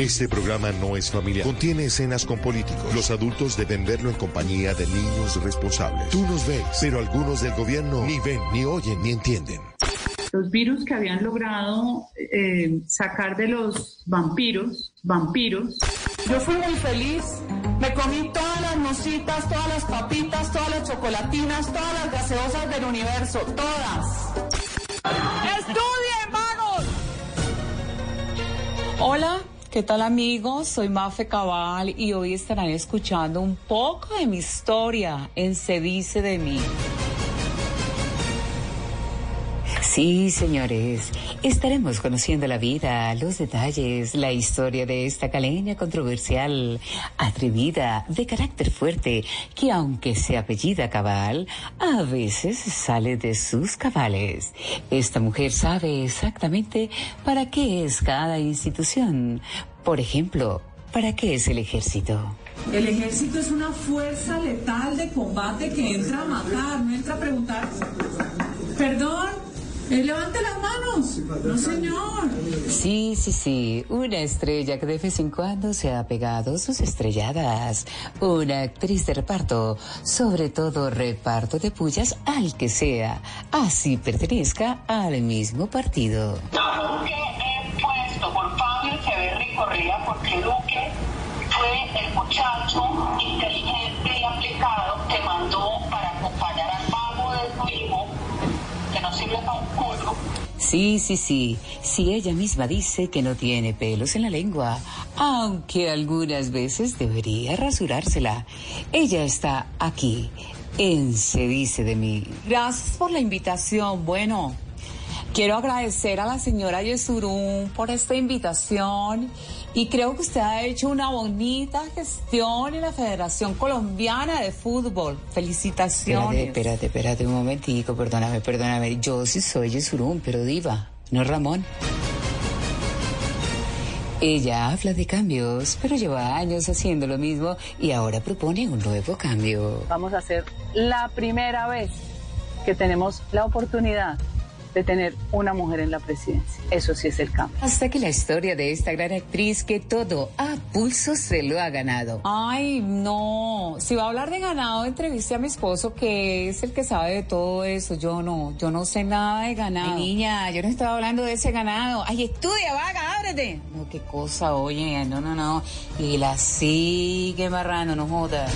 Este programa no es familiar. Contiene escenas con políticos. Los adultos deben verlo en compañía de niños responsables. Tú nos ves, pero algunos del gobierno ni ven, ni oyen, ni entienden. Los virus que habían logrado eh, sacar de los vampiros, vampiros. Yo fui muy feliz. Me comí todas las mositas, todas las papitas, todas las chocolatinas, todas las gaseosas del universo, todas. ¡Estudien, vagos! Hola, ¿qué tal amigos? Soy Mafe Cabal y hoy estarán escuchando un poco de mi historia en Se dice de mí. Sí, señores, estaremos conociendo la vida, los detalles, la historia de esta caleña controversial, atrevida, de carácter fuerte, que aunque se apellida Cabal, a veces sale de sus cabales. Esta mujer sabe exactamente para qué es cada institución. Por ejemplo, ¿para qué es el ejército? El ejército es una fuerza letal de combate que entra a matar, no entra a preguntar. Perdón, eh, levante las manos. No, señor. Sí, sí, sí. Una estrella que de vez en cuando se ha pegado sus estrelladas. Una actriz de reparto. Sobre todo reparto de pullas al que sea. Así pertenezca al mismo partido. Duque es puesto por Fabio Echeverri Correa porque Duque fue el muchacho inteligente y aplicado que mandó para acompañar al mago de su hijo que no sirve para un culo. Sí, sí, sí. Si ella misma dice que no tiene pelos en la lengua, aunque algunas veces debería rasurársela. Ella está aquí, en Se dice de mí. Gracias por la invitación. Bueno, quiero agradecer a la señora Yesurún por esta invitación y creo que usted ha hecho una bonita gestión en la Federación Colombiana de Fútbol. Felicitaciones. Espérate, espérate, espérate un momentico, perdóname, perdóname. Yo sí soy Yesurún, pero diva, no Ramón. Ella habla de cambios, pero lleva años haciendo lo mismo y ahora propone un nuevo cambio. Vamos a hacer la primera vez que tenemos la oportunidad de tener una mujer en la presidencia. Eso sí es el cambio. Hasta que la historia de esta gran actriz que todo a pulso se lo ha ganado. Ay, no. Si va a hablar de ganado, entreviste a mi esposo que es el que sabe de todo eso. Yo no, yo no sé nada de ganado. Ay, niña, yo no estaba hablando de ese ganado. Ay, estudia, vaga, ábrete. No, qué cosa, oye, no, no, no. Y la sigue marrano, no jodas.